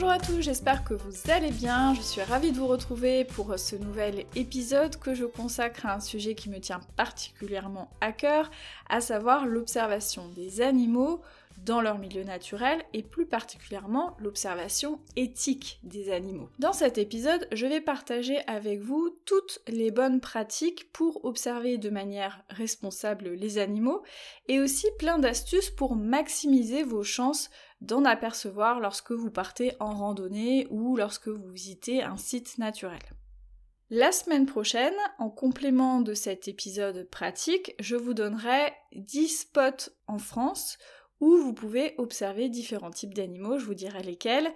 Bonjour à tous, j'espère que vous allez bien. Je suis ravie de vous retrouver pour ce nouvel épisode que je consacre à un sujet qui me tient particulièrement à cœur, à savoir l'observation des animaux dans leur milieu naturel et plus particulièrement l'observation éthique des animaux. Dans cet épisode, je vais partager avec vous toutes les bonnes pratiques pour observer de manière responsable les animaux et aussi plein d'astuces pour maximiser vos chances d'en apercevoir lorsque vous partez en randonnée ou lorsque vous visitez un site naturel. La semaine prochaine, en complément de cet épisode pratique, je vous donnerai 10 spots en France où vous pouvez observer différents types d'animaux, je vous dirai lesquels,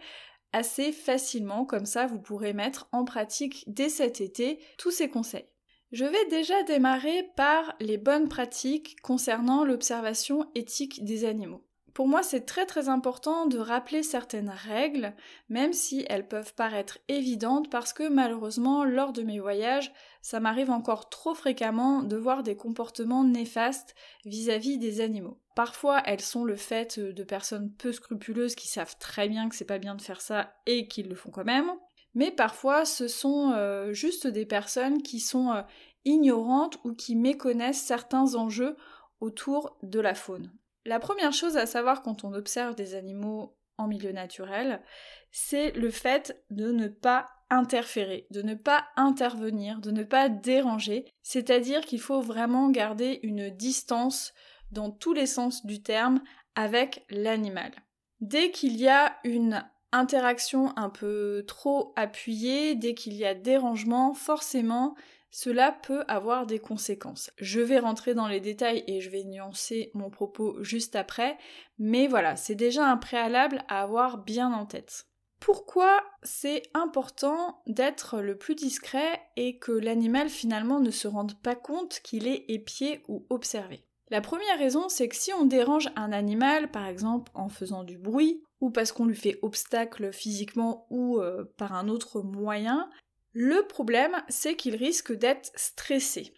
assez facilement, comme ça vous pourrez mettre en pratique dès cet été tous ces conseils. Je vais déjà démarrer par les bonnes pratiques concernant l'observation éthique des animaux. Pour moi, c'est très très important de rappeler certaines règles, même si elles peuvent paraître évidentes, parce que malheureusement, lors de mes voyages, ça m'arrive encore trop fréquemment de voir des comportements néfastes vis-à-vis des animaux. Parfois, elles sont le fait de personnes peu scrupuleuses qui savent très bien que c'est pas bien de faire ça et qui le font quand même. Mais parfois, ce sont euh, juste des personnes qui sont euh, ignorantes ou qui méconnaissent certains enjeux autour de la faune. La première chose à savoir quand on observe des animaux en milieu naturel, c'est le fait de ne pas interférer, de ne pas intervenir, de ne pas déranger, c'est-à-dire qu'il faut vraiment garder une distance dans tous les sens du terme avec l'animal. Dès qu'il y a une interaction un peu trop appuyée, dès qu'il y a dérangement, forcément, cela peut avoir des conséquences. Je vais rentrer dans les détails et je vais nuancer mon propos juste après, mais voilà, c'est déjà un préalable à avoir bien en tête. Pourquoi c'est important d'être le plus discret et que l'animal finalement ne se rende pas compte qu'il est épié ou observé? La première raison, c'est que si on dérange un animal, par exemple en faisant du bruit, ou parce qu'on lui fait obstacle physiquement ou euh, par un autre moyen, le problème, c'est qu'il risque d'être stressé.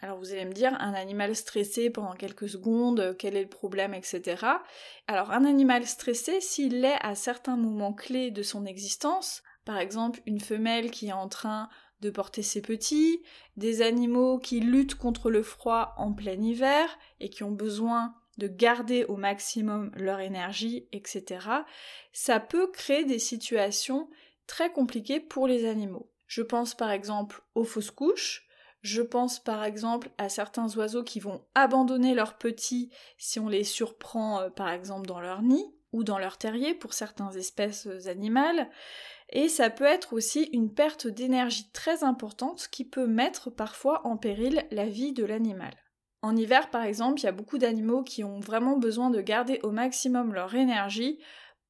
Alors vous allez me dire, un animal stressé pendant quelques secondes, quel est le problème, etc. Alors un animal stressé, s'il l'est à certains moments clés de son existence, par exemple une femelle qui est en train de porter ses petits, des animaux qui luttent contre le froid en plein hiver et qui ont besoin de garder au maximum leur énergie, etc., ça peut créer des situations très compliquées pour les animaux. Je pense par exemple aux fausses couches, je pense par exemple à certains oiseaux qui vont abandonner leurs petits si on les surprend euh, par exemple dans leur nid ou dans leur terrier pour certaines espèces euh, animales. Et ça peut être aussi une perte d'énergie très importante qui peut mettre parfois en péril la vie de l'animal. En hiver par exemple, il y a beaucoup d'animaux qui ont vraiment besoin de garder au maximum leur énergie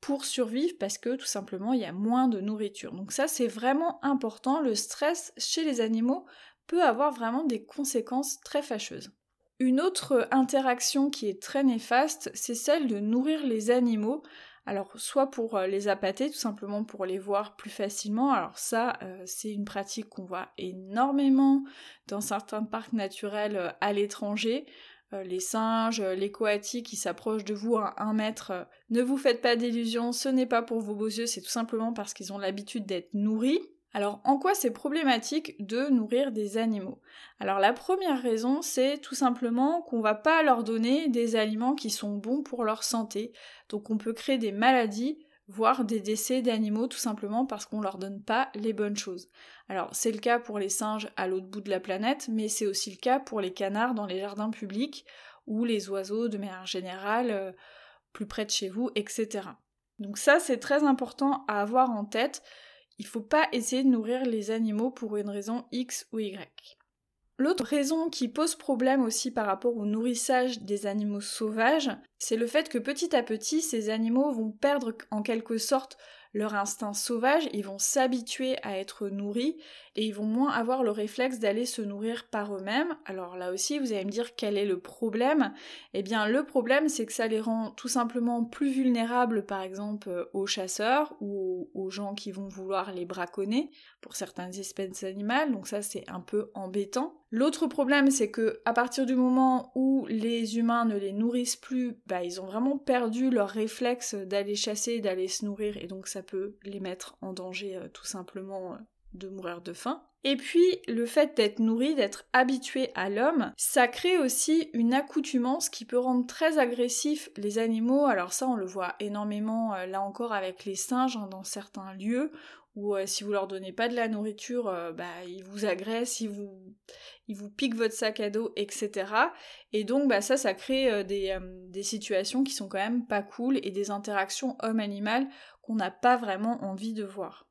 pour survivre parce que tout simplement il y a moins de nourriture. Donc ça c'est vraiment important, le stress chez les animaux peut avoir vraiment des conséquences très fâcheuses. Une autre interaction qui est très néfaste, c'est celle de nourrir les animaux. Alors soit pour euh, les appâter, tout simplement pour les voir plus facilement. Alors ça, euh, c'est une pratique qu'on voit énormément dans certains parcs naturels euh, à l'étranger. Euh, les singes, euh, les coatis qui s'approchent de vous à un mètre, euh, ne vous faites pas d'illusions, ce n'est pas pour vos beaux yeux, c'est tout simplement parce qu'ils ont l'habitude d'être nourris. Alors en quoi c'est problématique de nourrir des animaux? Alors la première raison c'est tout simplement qu'on va pas leur donner des aliments qui sont bons pour leur santé. Donc on peut créer des maladies voire des décès d'animaux tout simplement parce qu'on leur donne pas les bonnes choses. Alors c'est le cas pour les singes à l'autre bout de la planète, mais c'est aussi le cas pour les canards dans les jardins publics ou les oiseaux de manière générale euh, plus près de chez vous, etc. Donc ça c'est très important à avoir en tête. Il faut pas essayer de nourrir les animaux pour une raison X ou Y. L'autre raison qui pose problème aussi par rapport au nourrissage des animaux sauvages, c'est le fait que petit à petit, ces animaux vont perdre en quelque sorte leur instinct sauvage, ils vont s'habituer à être nourris et ils vont moins avoir le réflexe d'aller se nourrir par eux-mêmes. Alors là aussi, vous allez me dire quel est le problème? Eh bien, le problème, c'est que ça les rend tout simplement plus vulnérables, par exemple, euh, aux chasseurs ou aux gens qui vont vouloir les braconner pour certaines espèces animales. Donc ça, c'est un peu embêtant. L'autre problème, c'est que à partir du moment où les humains ne les nourrissent plus, bah, ils ont vraiment perdu leur réflexe d'aller chasser, d'aller se nourrir, et donc ça peut les mettre en danger euh, tout simplement euh, de mourir de faim. Et puis, le fait d'être nourri, d'être habitué à l'homme, ça crée aussi une accoutumance qui peut rendre très agressif les animaux. Alors ça, on le voit énormément, euh, là encore, avec les singes, hein, dans certains lieux, euh, si vous leur donnez pas de la nourriture, euh, bah, ils vous agressent, ils vous, piquent votre sac à dos, etc. Et donc, bah, ça, ça crée des, des situations qui sont quand même pas cool et des interactions homme-animal qu'on n'a pas vraiment envie de voir.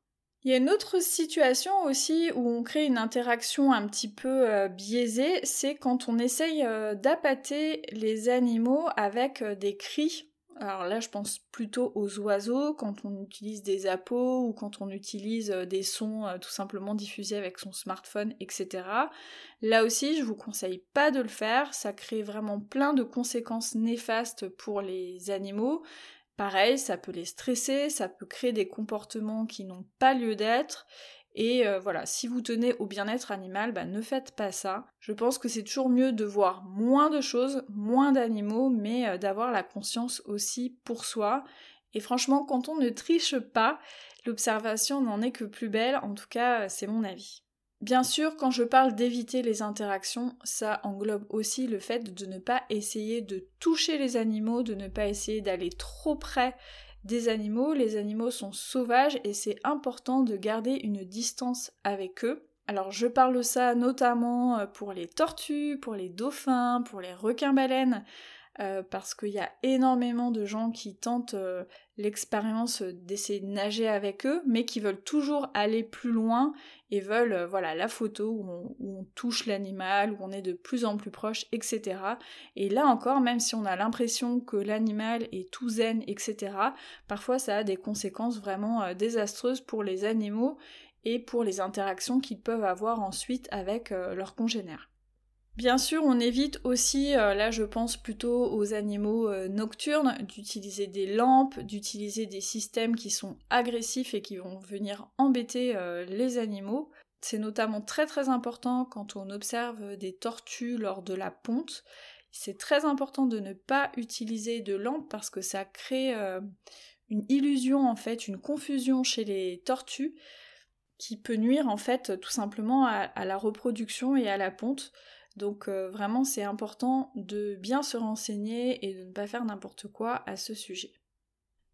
Il y a une autre situation aussi où on crée une interaction un petit peu euh, biaisée, c'est quand on essaye euh, d'appâter les animaux avec euh, des cris. Alors là, je pense plutôt aux oiseaux, quand on utilise des appos ou quand on utilise des sons tout simplement diffusés avec son smartphone, etc. Là aussi, je vous conseille pas de le faire, ça crée vraiment plein de conséquences néfastes pour les animaux. Pareil, ça peut les stresser, ça peut créer des comportements qui n'ont pas lieu d'être. Et euh, voilà, si vous tenez au bien-être animal, bah, ne faites pas ça. Je pense que c'est toujours mieux de voir moins de choses, moins d'animaux, mais euh, d'avoir la conscience aussi pour soi. Et franchement, quand on ne triche pas, l'observation n'en est que plus belle, en tout cas, euh, c'est mon avis. Bien sûr, quand je parle d'éviter les interactions, ça englobe aussi le fait de ne pas essayer de toucher les animaux, de ne pas essayer d'aller trop près des animaux. Les animaux sont sauvages et c'est important de garder une distance avec eux. Alors je parle de ça notamment euh, pour les tortues, pour les dauphins, pour les requins-baleines. Euh, parce qu'il y a énormément de gens qui tentent euh, l'expérience d'essayer de nager avec eux, mais qui veulent toujours aller plus loin et veulent euh, voilà la photo où on, touche l'animal, où on est de plus en plus proche, etc. Et là encore, même si on a l'impression que l'animal est tout zen, etc., parfois ça a des conséquences vraiment désastreuses pour les animaux et pour les interactions qu'ils peuvent avoir ensuite avec leurs congénères. Bien sûr, on évite aussi, euh, là je pense plutôt aux animaux euh, nocturnes, d'utiliser des lampes, d'utiliser des systèmes qui sont agressifs et qui vont venir embêter euh, les animaux. C'est notamment très très important quand on observe des tortues lors de la ponte. C'est très important de ne pas utiliser de lampes parce que ça crée une illusion en fait, une confusion chez les tortues qui peut nuire en fait tout simplement à la reproduction et à la ponte. Donc euh, vraiment c'est important de bien se renseigner et de ne pas faire n'importe quoi à ce sujet.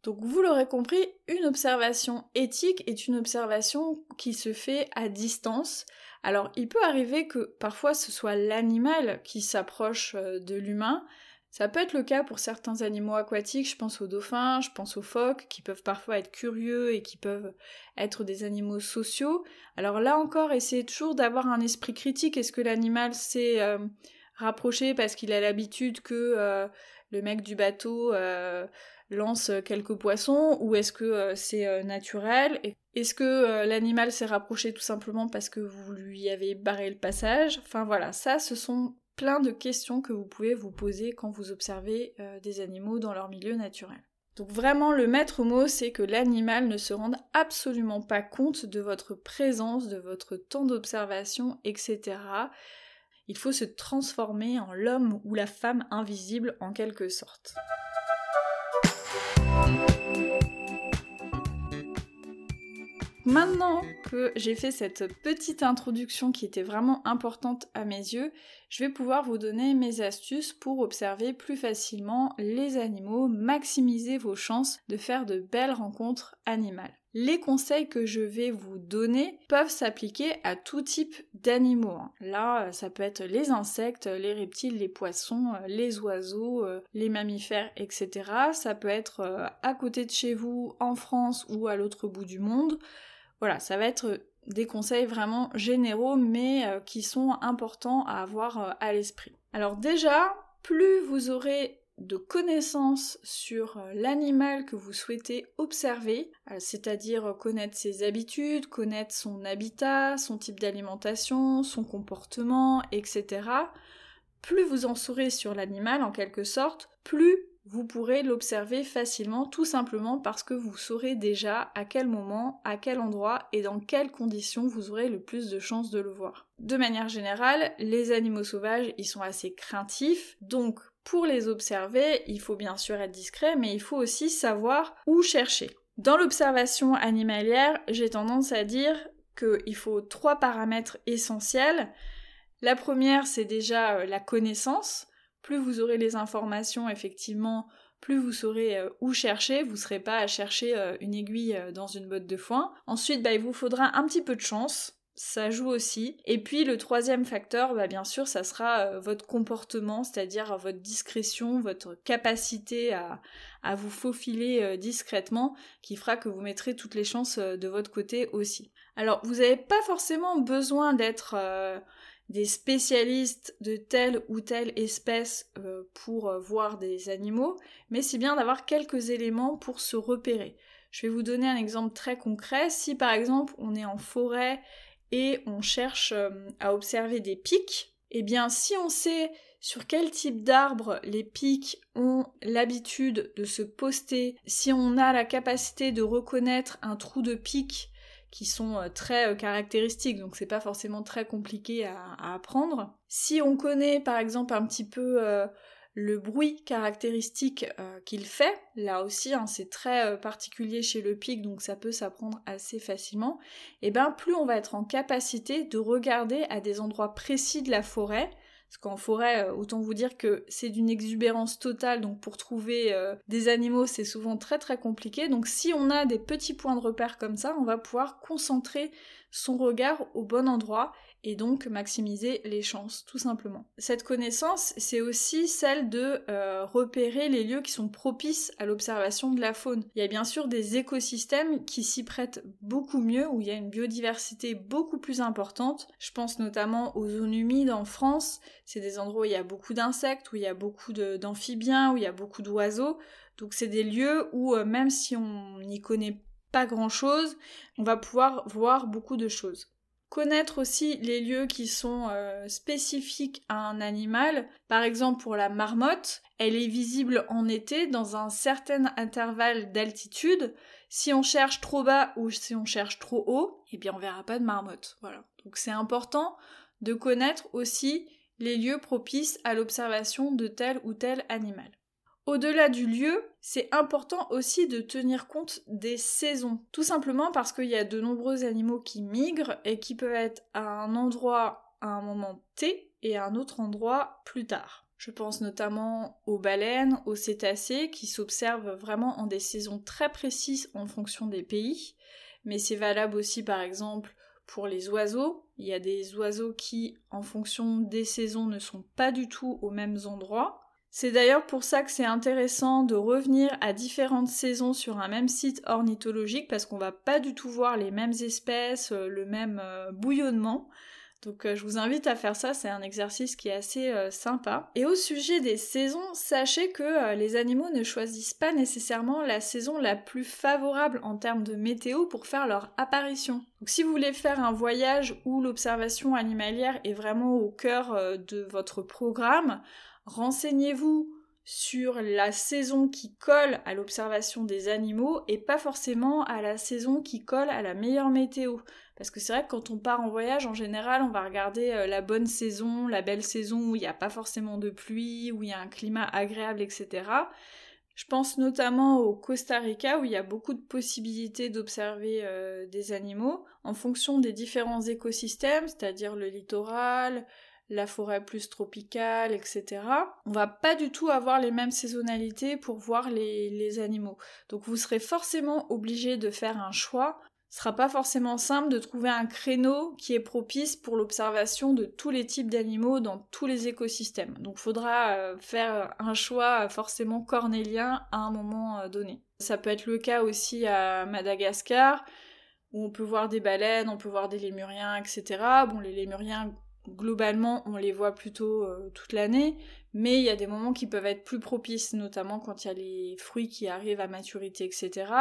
Donc vous l'aurez compris, une observation éthique est une observation qui se fait à distance. Alors il peut arriver que parfois ce soit l'animal qui s'approche euh, de l'humain, ça peut être le cas pour certains animaux aquatiques, je pense aux dauphins, je pense aux phoques, qui peuvent parfois être curieux et qui peuvent être des animaux sociaux. Alors là encore, essayez toujours d'avoir un esprit critique. Est-ce que l'animal s'est euh, rapproché parce qu'il a l'habitude que euh, le mec du bateau euh, lance quelques poissons ou est-ce que c'est naturel? Est-ce que l'animal s'est rapproché tout simplement parce que vous lui avez barré le passage? Enfin voilà, ça ce sont plein de questions que vous pouvez vous poser quand vous observez euh, des animaux dans leur milieu naturel. Donc vraiment le maître mot c'est que l'animal ne se rende absolument pas compte de votre présence, de votre temps d'observation, etc. Il faut se transformer en l'homme ou la femme invisible en quelque sorte. Maintenant j'ai fait cette petite introduction qui était vraiment importante à mes yeux, je vais pouvoir vous donner mes astuces pour observer plus facilement les animaux, maximiser vos chances de faire de belles rencontres animales. Les conseils que je vais vous donner peuvent s'appliquer à tout type d'animaux. Hein. Là, ça peut être les insectes, les reptiles, les poissons, les oiseaux, euh, les mammifères, etc. Ça peut être euh, à côté de chez vous, en France ou à l'autre bout du monde. Voilà, ça va être des conseils vraiment généraux mais euh, qui sont importants à avoir euh, à l'esprit. Alors déjà, plus vous aurez de connaissances sur euh, l'animal que vous souhaitez observer, c'est-à-dire connaître ses habitudes, connaître son habitat, son type d'alimentation, son comportement, etc. Plus vous en saurez sur l'animal en quelque sorte, plus vous pourrez l'observer facilement tout simplement parce que vous saurez déjà à quel moment, à quel endroit et dans quelles conditions vous aurez le plus de chances de le voir. De manière générale, les animaux sauvages, ils sont assez craintifs, donc pour les observer, il faut bien sûr être discret, mais il faut aussi savoir où chercher. Dans l'observation animalière, j'ai tendance à dire qu'il faut trois paramètres essentiels. La première, c'est déjà euh, la connaissance plus vous aurez les informations, effectivement, plus vous saurez euh, où chercher, vous ne serez pas à chercher euh, une aiguille euh, dans une botte de foin. Ensuite, bah, il vous faudra un petit peu de chance, ça joue aussi. Et puis le troisième facteur, bah, bien sûr, ça sera votre comportement, c'est-à-dire votre discrétion, votre capacité à, à vous faufiler discrètement, qui fera que vous mettrez toutes les chances de votre côté aussi. Alors, vous n'avez pas forcément besoin d'être des spécialistes de telle ou telle espèce euh, pour euh, voir des animaux, mais c'est bien d'avoir quelques éléments pour se repérer. Je vais vous donner un exemple très concret. Si par exemple on est en forêt et on cherche euh, à observer des pics, eh bien si on sait sur quel type d'arbre les pics ont l'habitude de se poster, si on a la capacité de reconnaître un trou de pic qui sont euh, très euh, caractéristiques, donc c'est pas forcément très compliqué à, apprendre. Si on connaît par exemple un petit peu euh, le bruit caractéristique qu'il fait, là aussi hein, c'est très particulier chez le pic, donc ça peut s'apprendre assez facilement, et bien plus on va être en capacité de regarder à des endroits précis de la forêt, parce qu'en forêt, euh, autant vous dire que c'est d'une exubérance totale, donc pour trouver euh, des animaux, c'est souvent très très compliqué. Donc si on a des petits points de repère comme ça, on va pouvoir concentrer son regard au bon endroit et donc maximiser les chances, tout simplement. Cette connaissance, c'est aussi celle de euh, repérer les lieux qui sont propices à l'observation de la faune. Il y a bien sûr des écosystèmes qui s'y prêtent beaucoup mieux, où il y a une biodiversité beaucoup plus importante. Je pense notamment aux zones humides en France, c'est des endroits où il y a beaucoup d'insectes, où il y a beaucoup d'amphibiens, où il y a beaucoup d'oiseaux. Donc c'est des lieux où euh, même si on n'y connaît pas grand chose, on va pouvoir voir beaucoup de choses. Connaître aussi les lieux qui sont euh, spécifiques à un animal. Par exemple, pour la marmotte, elle est visible en été dans un certain intervalle d'altitude. Si on cherche trop bas ou si on cherche trop haut, eh bien on verra pas de marmotte. Voilà. Donc c'est important de connaître aussi les lieux propices à l'observation de tel ou tel animal. Au-delà du lieu, c'est important aussi de tenir compte des saisons. Tout simplement parce qu'il y a de nombreux animaux qui migrent et qui peuvent être à un endroit à un moment T et à un autre endroit plus tard. Je pense notamment aux baleines, aux cétacés qui s'observent vraiment en des saisons très précises en fonction des pays, mais c'est valable aussi par exemple pour les oiseaux. Il y a des oiseaux qui, en fonction des saisons, ne sont pas du tout aux mêmes endroits. C'est d'ailleurs pour ça que c'est intéressant de revenir à différentes saisons sur un même site ornithologique parce qu'on va pas du tout voir les mêmes espèces, euh, le même euh, bouillonnement. Donc euh, je vous invite à faire ça, c'est un exercice qui est assez sympa. Et au sujet des saisons, sachez que les animaux ne choisissent pas nécessairement la saison la plus favorable en termes de météo pour faire leur apparition. Donc si vous voulez faire un voyage où l'observation animalière est vraiment au cœur de votre programme, Renseignez-vous sur la saison qui colle à l'observation des animaux et pas forcément à la saison qui colle à la meilleure météo. Parce que c'est vrai que quand on part en voyage, en général, on va regarder euh, la bonne saison, la belle saison où il n'y a pas forcément de pluie, où il y a un climat agréable, etc. Je pense notamment au Costa Rica où il y a beaucoup de possibilités d'observer euh, des animaux en fonction des différents écosystèmes, c'est-à-dire le littoral, la forêt plus tropicale, etc. On va pas du tout avoir les mêmes saisonnalités pour voir les, animaux. Donc vous serez forcément obligé de faire un choix. Ce sera pas forcément simple de trouver un créneau qui est propice pour l'observation de tous les types d'animaux dans tous les écosystèmes. Donc faudra euh, faire un choix forcément cornélien à un moment euh, donné. Ça peut être le cas aussi à Madagascar où on peut voir des baleines, on peut voir des lémuriens, etc. Bon, les lémuriens, globalement, on les voit plutôt euh, toute l'année, mais il y a des moments qui peuvent être plus propices, notamment quand il y a les fruits qui arrivent à maturité, etc.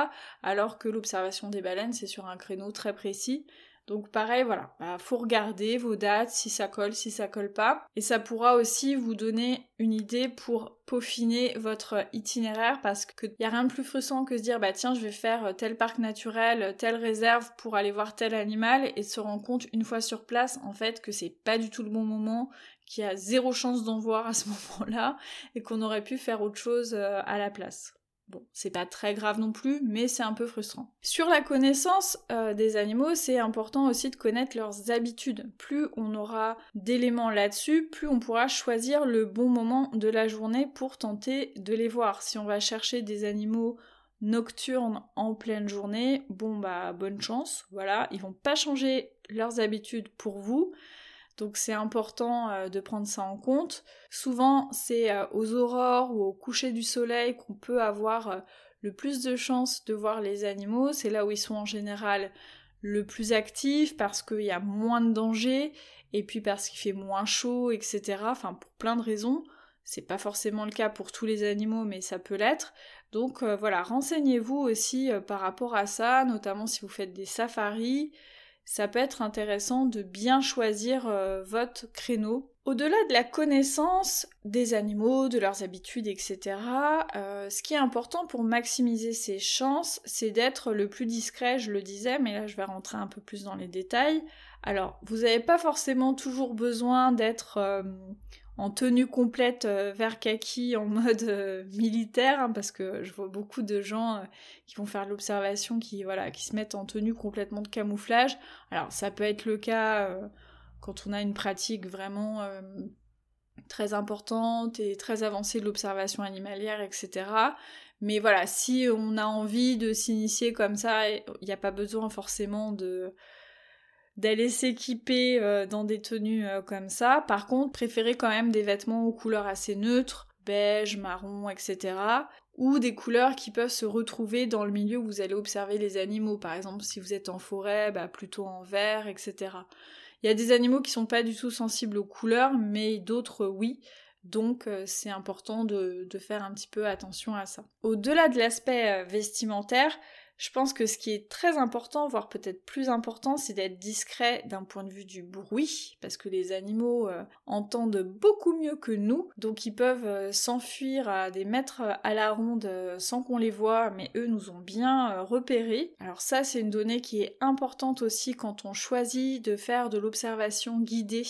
Alors que l'observation des baleines, c'est sur un créneau très précis. Donc pareil, voilà, bah, faut regarder vos dates, si ça colle, si ça colle pas. Et ça pourra aussi vous donner une idée pour peaufiner votre itinéraire parce qu'il n'y a rien de plus frustrant que se dire bah tiens je vais faire tel parc naturel, telle réserve pour aller voir tel animal et se rendre compte une fois sur place en fait que c'est pas du tout le bon moment, qu'il y a zéro chance d'en voir à ce moment-là et qu'on aurait pu faire autre chose euh, à la place. Bon, c'est pas très grave non plus, mais c'est un peu frustrant. Sur la connaissance euh, des animaux, c'est important aussi de connaître leurs habitudes. Plus on aura d'éléments là-dessus, plus on pourra choisir le bon moment de la journée pour tenter de les voir. Si on va chercher des animaux nocturnes en pleine journée, bon bah bonne chance, voilà, ils vont pas changer leurs habitudes pour vous, donc c'est important euh, de prendre ça en compte. Souvent c'est euh, aux aurores ou au coucher du soleil qu'on peut avoir euh, le plus de chances de voir les animaux. C'est là où ils sont en général le plus actifs parce qu'il y a moins de danger et puis parce qu'il fait moins chaud, etc. Enfin pour plein de raisons. C'est pas forcément le cas pour tous les animaux, mais ça peut l'être. Donc voilà, renseignez-vous aussi par rapport à ça, notamment si vous faites des safaris ça peut être intéressant de bien choisir euh, votre créneau. Au-delà de la connaissance des animaux, de leurs habitudes, etc., euh, ce qui est important pour maximiser ses chances, c'est d'être le plus discret, je le disais, mais là je vais rentrer un peu plus dans les détails. Alors, vous n'avez pas forcément toujours besoin d'être euh, en tenue complète euh, vert kaki en mode euh, militaire hein, parce que je vois beaucoup de gens euh, qui vont faire l'observation qui voilà qui se mettent en tenue complètement de camouflage. Alors ça peut être le cas quand on a une pratique vraiment très importante et très avancée de l'observation animalière, etc. Mais voilà, si on a envie de s'initier comme ça, il n'y a pas besoin forcément de d'aller s'équiper euh, dans des tenues euh, comme ça. Par contre, préférez quand même des vêtements aux couleurs assez neutres, beige, marron, etc. Ou des couleurs qui peuvent se retrouver dans le milieu où vous allez observer les animaux. Par exemple, si vous êtes en forêt, bah, plutôt en vert, etc. Il y a des animaux qui sont pas du tout sensibles aux couleurs, mais d'autres oui. Donc euh, c'est important de, de, faire un petit peu attention à ça. Au-delà de l'aspect vestimentaire, je pense que ce qui est très important, voire peut-être plus important, c'est d'être discret d'un point de vue du bruit, parce que les animaux euh, entendent beaucoup mieux que nous, donc ils peuvent euh, s'enfuir à des mètres à la ronde euh, sans qu'on les voit, mais eux nous ont bien repérés. Alors ça, c'est une donnée qui est importante aussi quand on choisit de faire de l'observation guidée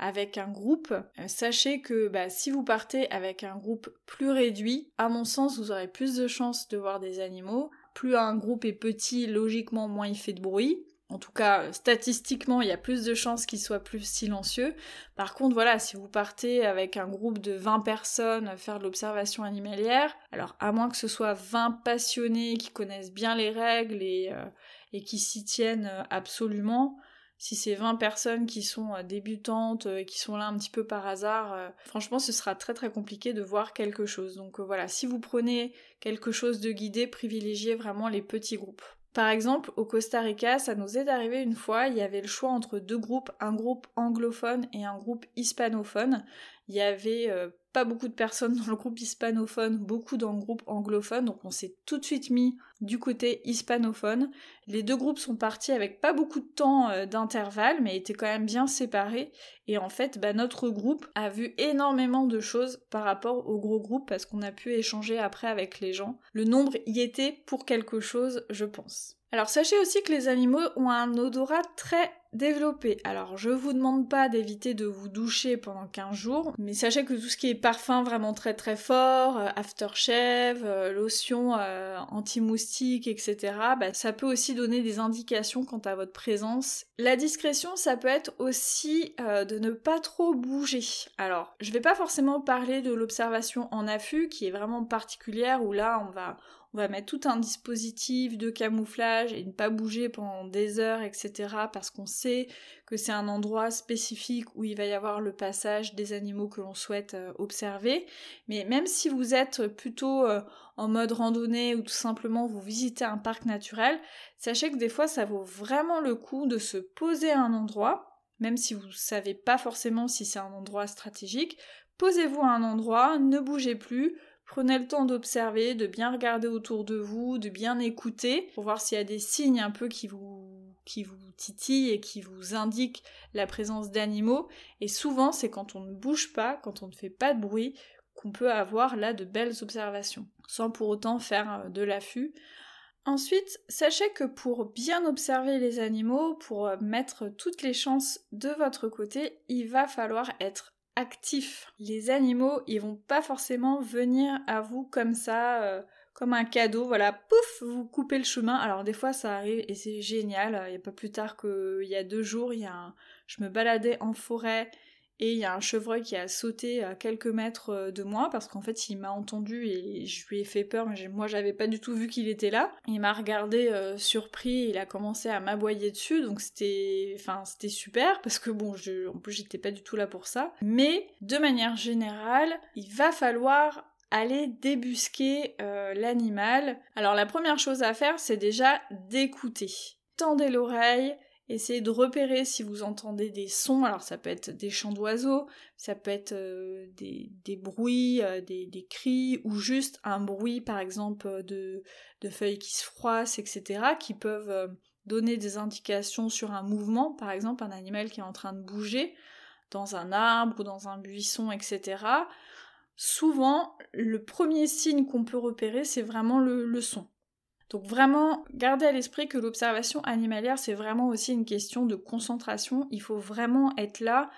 avec un groupe, sachez que bah, si vous partez avec un groupe plus réduit, à mon sens, vous aurez plus de chances de voir des animaux plus un groupe est petit, logiquement moins il fait de bruit. En tout cas, statistiquement, il y a plus de chances qu'il soit plus silencieux. Par contre, voilà, si vous partez avec un groupe de 20 personnes faire de l'observation animalière, alors à moins que ce soit 20 passionnés qui connaissent bien les règles et, euh, qui s'y tiennent euh, absolument, si c'est 20 personnes qui sont euh, débutantes et qui sont là un petit peu par hasard, euh, franchement ce sera très très compliqué de voir quelque chose. Donc euh, voilà, si vous prenez quelque chose de guidé, privilégiez vraiment les petits groupes. Par exemple, au Costa Rica, ça nous est arrivé une fois, il y avait le choix entre deux groupes, un groupe anglophone et un groupe hispanophone. Il y avait pas beaucoup de personnes dans le groupe hispanophone, beaucoup dans le groupe anglophone, donc on s'est tout de suite mis du côté hispanophone. Les deux groupes sont partis avec pas beaucoup de temps euh, d'intervalle, mais étaient quand même bien séparés. Et en fait, bah, notre groupe a vu énormément de choses par rapport au gros groupe parce qu'on a pu échanger après avec les gens. Le nombre y était pour quelque chose, je pense. Alors sachez aussi que les animaux ont un odorat très développé. Alors je vous demande pas d'éviter de vous doucher pendant 15 jours, mais sachez que tout ce qui est parfum vraiment très très fort, euh, aftershave, euh, lotion euh, anti-moustique, etc., bah, ça peut aussi donner des indications quant à votre présence. La discrétion, ça peut être aussi de ne pas trop bouger. Alors je vais pas forcément parler de l'observation en affût, qui est vraiment particulière, où là on va on va mettre tout un dispositif de camouflage et ne pas bouger pendant des heures, etc. parce qu'on sait que c'est un endroit spécifique où il va y avoir le passage des animaux que l'on souhaite euh, observer. Mais même si vous êtes plutôt euh, en mode randonnée ou tout simplement vous visitez un parc naturel, sachez que des fois ça vaut vraiment le coup de se poser à un endroit, même si vous ne savez pas forcément si c'est un endroit stratégique, posez-vous à un endroit, ne bougez plus, Prenez le temps d'observer, de bien regarder autour de vous, de bien écouter pour voir s'il y a des signes un peu qui vous, qui vous titillent et qui vous indiquent la présence d'animaux. Et souvent, c'est quand on ne bouge pas, quand on ne fait pas de bruit, qu'on peut avoir là de belles observations, sans pour autant faire euh, de l'affût. Ensuite, sachez que pour bien observer les animaux, pour euh, mettre toutes les chances de votre côté, il va falloir être Les animaux, ils vont pas forcément venir à vous comme ça, euh, comme un cadeau, voilà, pouf, vous coupez le chemin. Alors des fois ça arrive et c'est génial. Il n'y a pas plus tard qu'il y a deux jours, je me baladais en forêt et il y a un chevreuil qui a sauté à quelques mètres euh, de moi parce qu'en fait il m'a entendu et je lui ai fait peur mais moi j'avais pas du tout vu qu'il était là. Il m'a regardé euh, surpris, il a commencé à m'aboyer dessus donc c'était enfin c'était super parce que bon en plus j'étais pas du tout là pour ça. Mais de manière générale il va falloir aller débusquer euh, l'animal. Alors la première chose à faire c'est déjà d'écouter. Tendez l'oreille, Essayez de repérer si vous entendez des sons, alors ça peut être des chants d'oiseaux, ça peut être euh, des, bruits, euh, des, cris, ou juste un bruit par exemple de, feuilles qui se froissent, etc., qui peuvent euh, donner des indications sur un mouvement, par exemple un animal qui est en train de bouger dans un arbre ou dans un buisson, etc. Souvent, le premier signe qu'on peut repérer, c'est vraiment le son. Donc vraiment, gardez à l'esprit que l'observation animalière, c'est vraiment aussi une question de concentration. Il faut vraiment être là.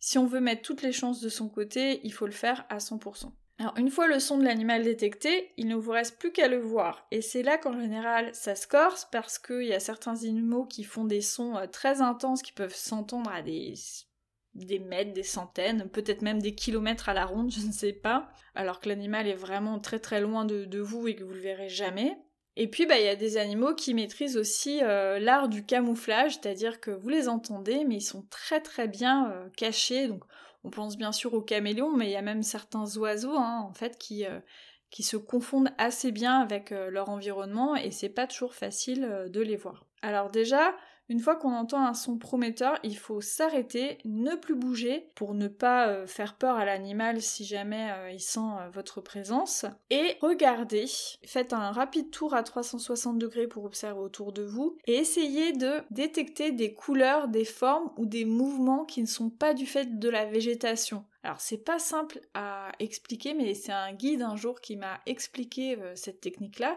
Si on veut mettre toutes les chances de son côté, il faut le faire à 100%. Alors une fois le son de l'animal détecté, il ne vous reste plus qu'à le voir. Et c'est là qu'en général ça se corse parce qu'il y a certains animaux qui font des sons euh, très intenses qui peuvent s'entendre à des mètres, des centaines, peut-être même des kilomètres à la ronde, je ne sais pas, alors que l'animal est vraiment très très loin de, de vous et que vous le verrez jamais. Et puis, bah, il y a des animaux qui maîtrisent aussi euh, l'art du camouflage, c'est-à-dire que vous les entendez, mais ils sont très très bien euh, cachés. Donc, on pense bien sûr aux caméléons, mais il y a même certains oiseaux, hein, en fait, qui, euh, qui se confondent assez bien avec leur environnement, et c'est pas toujours facile de les voir. Alors déjà, une fois qu'on entend un son prometteur, il faut s'arrêter, ne plus bouger pour ne pas euh, faire peur à l'animal si jamais euh, il sent euh, votre présence. Et regardez, faites un rapide tour à 360 degrés pour observer autour de vous et essayez de détecter des couleurs, des formes ou des mouvements qui ne sont pas du fait de la végétation. Alors c'est pas simple à expliquer, mais c'est un guide un jour qui m'a expliqué cette technique-là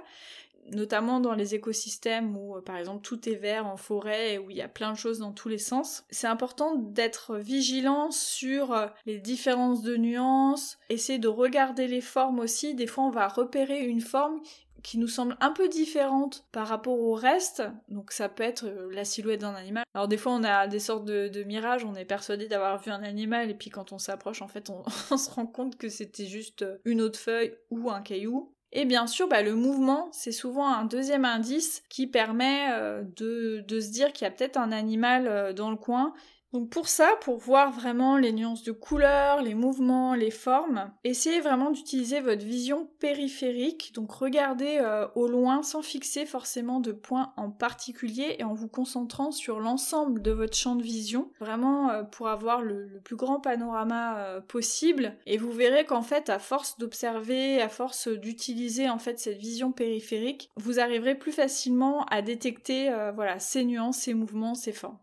notamment dans les écosystèmes où euh, par exemple tout est vert en forêt et où il y a plein de choses dans tous les sens. C'est important d'être vigilant sur euh, les différences de nuances, essayer de regarder les formes aussi. Des fois on va repérer une forme qui nous semble un peu différente par rapport au reste. Donc ça peut être euh, la silhouette d'un animal. Alors des fois on a des sortes de, mirages, on est persuadé d'avoir vu un animal et puis quand on s'approche en fait on, on se rend compte que c'était juste une autre feuille ou un caillou. Et bien sûr, bah, le mouvement, c'est souvent un deuxième indice qui permet euh, de, se dire qu'il y a peut-être un animal euh, dans le coin donc pour ça, pour voir vraiment les nuances de couleurs, les mouvements, les formes, essayez vraiment d'utiliser votre vision périphérique, donc regardez euh, au loin sans fixer forcément de points en particulier et en vous concentrant sur l'ensemble de votre champ de vision, vraiment euh, pour avoir le, plus grand panorama euh, possible. Et vous verrez qu'en fait, à force d'observer, à force d'utiliser en fait cette vision périphérique, vous arriverez plus facilement à détecter voilà ces nuances, ces mouvements, ces formes.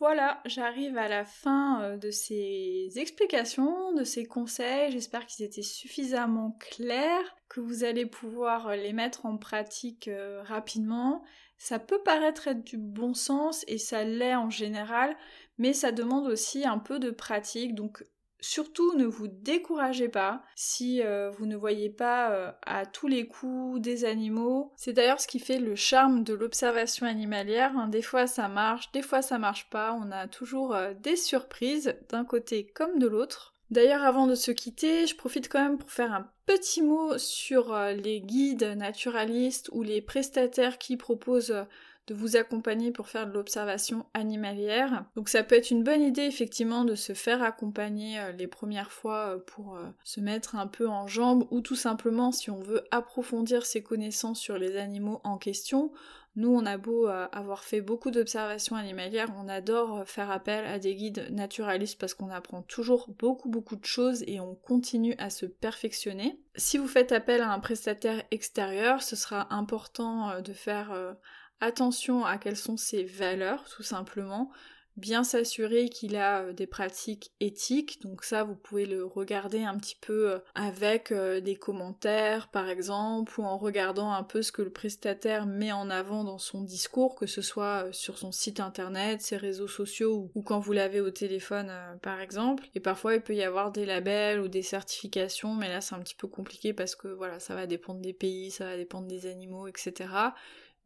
Voilà, j'arrive à la fin euh, de ces explications, de ces conseils. J'espère qu'ils étaient suffisamment clairs, que vous allez pouvoir euh, les mettre en pratique euh, rapidement. Ça peut paraître être du bon sens et ça l'est en général, mais ça demande aussi un peu de pratique. Donc Surtout ne vous découragez pas si euh, vous ne voyez pas euh, à tous les coups des animaux. C'est d'ailleurs ce qui fait le charme de l'observation animalière. Hein. Des fois ça marche, des fois ça marche pas. On a toujours euh, des surprises d'un côté comme de l'autre. D'ailleurs, avant de se quitter, je profite quand même pour faire un petit mot sur les guides naturalistes ou les prestataires qui proposent de vous accompagner pour faire de l'observation animalière. Donc ça peut être une bonne idée effectivement de se faire accompagner euh, les premières fois pour se mettre un peu en jambe ou tout simplement si on veut approfondir ses connaissances sur les animaux en question, nous, on a beau euh, avoir fait beaucoup d'observations animalières, on adore faire appel à des guides naturalistes parce qu'on apprend toujours beaucoup beaucoup de choses et on continue à se perfectionner. Si vous faites appel à un prestataire extérieur, ce sera important euh, de faire euh, attention à quelles sont ses valeurs tout simplement bien s'assurer qu'il a euh, des pratiques éthiques. Donc ça, vous pouvez le regarder un petit peu euh, avec euh, des commentaires, par exemple, ou en regardant un peu ce que le prestataire met en avant dans son discours, que ce soit sur son site internet, ses réseaux sociaux, ou quand vous l'avez au téléphone, par exemple. Et parfois, il peut y avoir des labels ou des certifications, mais là, c'est un petit peu compliqué parce que voilà, ça va dépendre des pays, ça va dépendre des animaux, etc.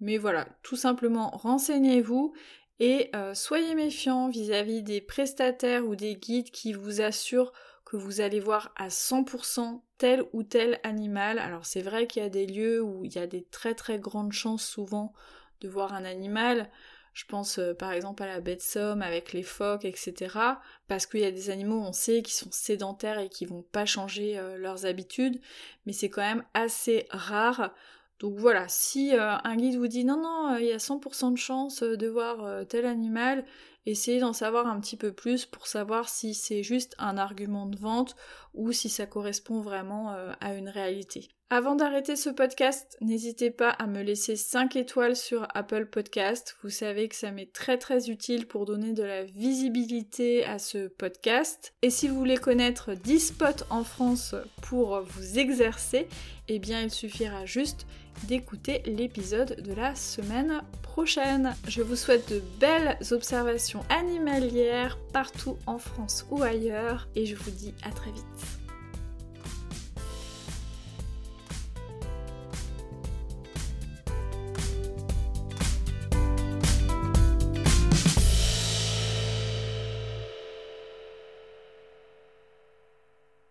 Mais voilà, tout simplement renseignez-vous et euh, soyez méfiants vis-à-vis des prestataires ou des guides qui vous assurent que vous allez voir à 100% tel ou tel animal. Alors c'est vrai qu'il y a des lieux où il y a des très très grandes chances souvent de voir un animal. Je pense euh, par exemple à la baie de Somme avec les phoques, etc. Parce qu'il y a des animaux, on sait, qui sont sédentaires et qui vont pas changer euh, leurs habitudes. Mais c'est quand même assez rare. Donc voilà, si euh, un guide vous dit non, non, euh, il y a 100% de chance euh, de voir tel animal, essayez d'en savoir un petit peu plus pour savoir si c'est juste un argument de vente ou si ça correspond vraiment à une réalité. Avant d'arrêter ce podcast, n'hésitez pas à me laisser 5 étoiles sur Apple Podcast. Vous savez que ça m'est très très utile pour donner de la visibilité à ce podcast. Et si vous voulez connaître 10 spots en France pour vous exercer, eh bien il suffira juste d'écouter l'épisode de la semaine prochaine. Je vous souhaite de belles observations animalières partout en France ou ailleurs et je vous dis à très vite.